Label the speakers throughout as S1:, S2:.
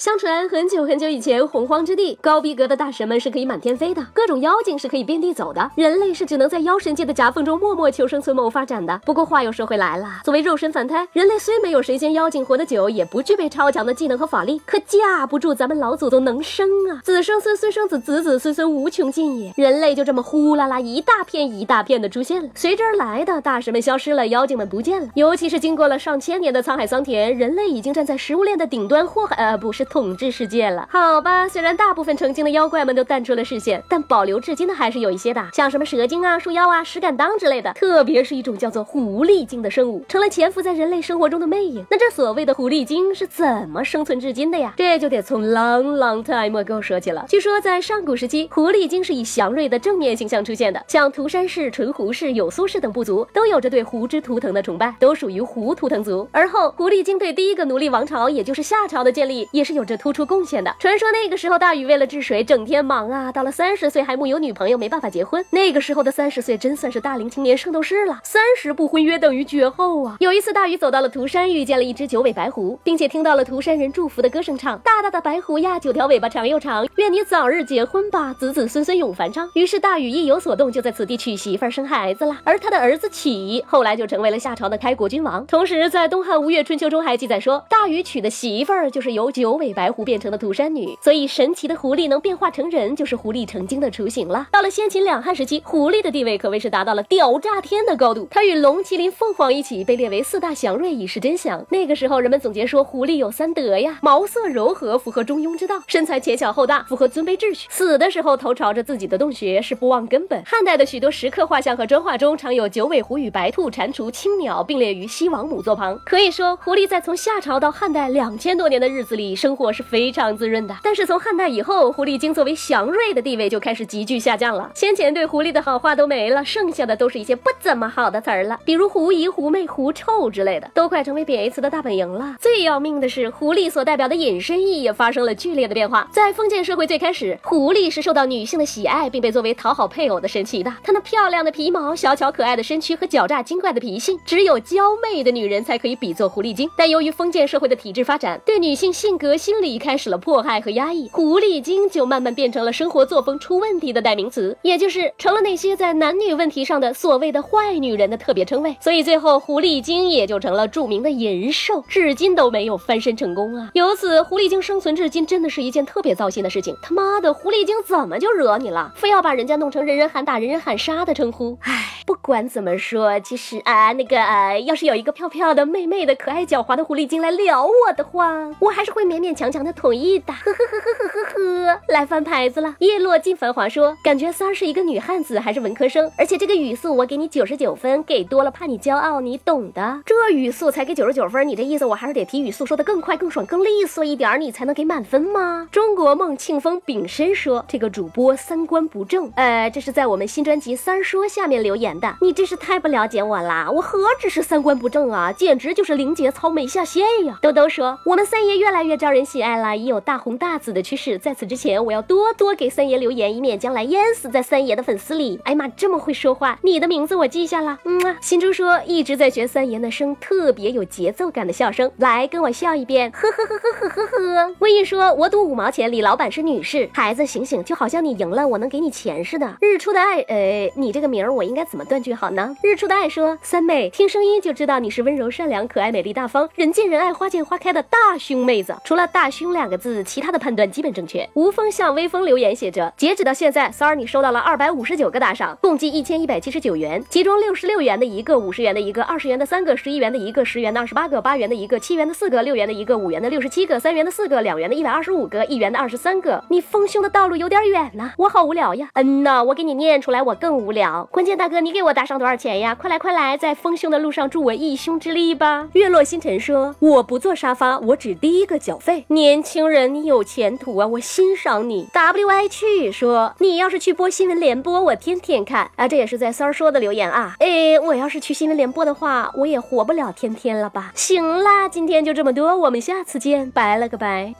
S1: 相传很久很久以前，洪荒之地，高逼格的大神们是可以满天飞的，各种妖精是可以遍地走的，人类是只能在妖神界的夹缝中默默求生存谋发展的。不过话又说回来了，作为肉身凡胎，人类虽没有神仙妖精活得久，也不具备超强的技能和法力，可架不住咱们老祖宗能生啊，子生孙孙生子，子子孙孙无穷尽也。人类就这么呼啦啦一大片一大片的出现了，随之而来的大神们消失了，妖精们不见了。尤其是经过了上千年的沧海桑田，人类已经站在食物链的顶端，祸害呃不是。统治世界了，好吧。虽然大部分成精的妖怪们都淡出了视线，但保留至今的还是有一些的，像什么蛇精啊、树妖啊、石敢当之类的。特别是一种叫做狐狸精的生物，成了潜伏在人类生活中的魅影。那这所谓的狐狸精是怎么生存至今的呀？这就得从 long long time ago 说起了。据说在上古时期，狐狸精是以祥瑞的正面形象出现的，像涂山氏、纯狐氏、有苏氏等部族都有着对狐之图腾的崇拜，都属于狐图腾族。而后，狐狸精对第一个奴隶王朝，也就是夏朝的建立，也是有。有着突出贡献的。传说那个时候大禹为了治水，整天忙啊，到了三十岁还木有女朋友，没办法结婚。那个时候的三十岁真算是大龄青年圣斗士了，三十不婚约等于绝后啊。有一次大禹走到了涂山，遇见了一只九尾白狐，并且听到了涂山人祝福的歌声唱：大大的白狐呀，九条尾巴长又长，愿你早日结婚吧，子子孙孙永繁昌。于是大禹一有所动，就在此地娶媳妇儿生孩子了。而他的儿子启后来就成为了夏朝的开国君王。同时在东汉吴越春秋中还记载说，大禹娶的媳妇儿就是由九尾。白狐变成的涂山女，所以神奇的狐狸能变化成人，就是狐狸成精的雏形了。到了先秦两汉时期，狐狸的地位可谓是达到了屌炸天的高度，它与龙、麒麟、凤凰一起被列为四大祥瑞，以示真祥。那个时候，人们总结说，狐狸有三德呀：毛色柔和，符合中庸之道；身材浅小厚大，符合尊卑秩序；死的时候头朝着自己的洞穴，是不忘根本。汉代的许多石刻画像和砖画中，常有九尾狐与白兔、蟾蜍、青鸟并列于西王母座旁。可以说，狐狸在从夏朝到汉代两千多年的日子里生。活是非常滋润的，但是从汉代以后，狐狸精作为祥瑞的地位就开始急剧下降了。先前对狐狸的好话都没了，剩下的都是一些不怎么好的词儿了，比如狐疑、狐媚、狐臭之类的，都快成为贬义词的大本营了。最要命的是，狐狸所代表的引申义也发生了剧烈的变化。在封建社会最开始，狐狸是受到女性的喜爱，并被作为讨好配偶的神奇的。它那漂亮的皮毛、小巧可爱的身躯和狡诈精怪的脾性，只有娇媚的女人才可以比作狐狸精。但由于封建社会的体制发展，对女性性格心理开始了迫害和压抑，狐狸精就慢慢变成了生活作风出问题的代名词，也就是成了那些在男女问题上的所谓的坏女人的特别称谓。所以最后，狐狸精也就成了著名的淫兽，至今都没有翻身成功啊。由此，狐狸精生存至今真的是一件特别糟心的事情。他妈的，狐狸精怎么就惹你了？非要把人家弄成人人喊打、人人喊杀的称呼？唉，不管怎么说，其实啊，那个要是有一个漂漂的、媚媚的、可爱狡猾的狐狸精来撩我的话，我还是会勉勉强。强的同意的，呵呵呵呵呵呵呵，来翻牌子了。叶落尽繁华说，感觉三儿是一个女汉子，还是文科生，而且这个语速我给你九十九分，给多了怕你骄傲，你懂的。这语速才给九十九分，你这意思我还是得提语速说的更快、更爽、更利索一点，你才能给满分吗？中国梦庆丰丙申说，这个主播三观不正。呃，这是在我们新专辑三说下面留言的，你真是太不了解我啦，我何止是三观不正啊，简直就是零节操没下线呀。兜兜说，我们三爷越来越招人。喜爱了，已有大红大紫的趋势。在此之前，我要多多给三爷留言，以免将来淹死在三爷的粉丝里。哎呀妈，这么会说话！你的名字我记下了。嗯啊，新珠说一直在学三爷那声特别有节奏感的笑声，来跟我笑一遍。呵呵呵呵呵呵呵。魏毅说，我赌五毛钱，李老板是女士。孩子醒醒，就好像你赢了，我能给你钱似的。日出的爱，呃，你这个名儿我应该怎么断句好呢？日出的爱说，三妹听声音就知道你是温柔善良、可爱美丽大方、人见人爱、花见花开的大胸妹子。除了大。胸两个字，其他的判断基本正确。无风向微风留言写着：截止到现在，三儿你收到了二百五十九个打赏，共计一千一百七十九元，其中六十六元的一个，五十元的一个，二十元的三个，十一元的一个，十元的二十八个，八元的一个，七元的四个，六元的一个，五元的六十七个，三元的四个，两元的一百二十五个，一元的二十三个。你丰胸的道路有点远呐，我好无聊呀。嗯呐，我给你念出来，我更无聊。关键大哥，你给我打赏多少钱呀？快来快来，在丰胸的路上助我一胸之力吧。月落星辰说：我不坐沙发，我只第一个缴费。年轻人，你有前途啊！我欣赏你。W I 去说，你要是去播新闻联播，我天天看啊！这也是在三儿说的留言啊。哎，我要是去新闻联播的话，我也活不了天天了吧？行啦，今天就这么多，我们下次见，拜了个拜。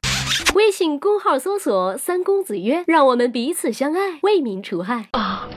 S1: 微信公号搜索“三公子曰”，让我们彼此相爱，为民除害。啊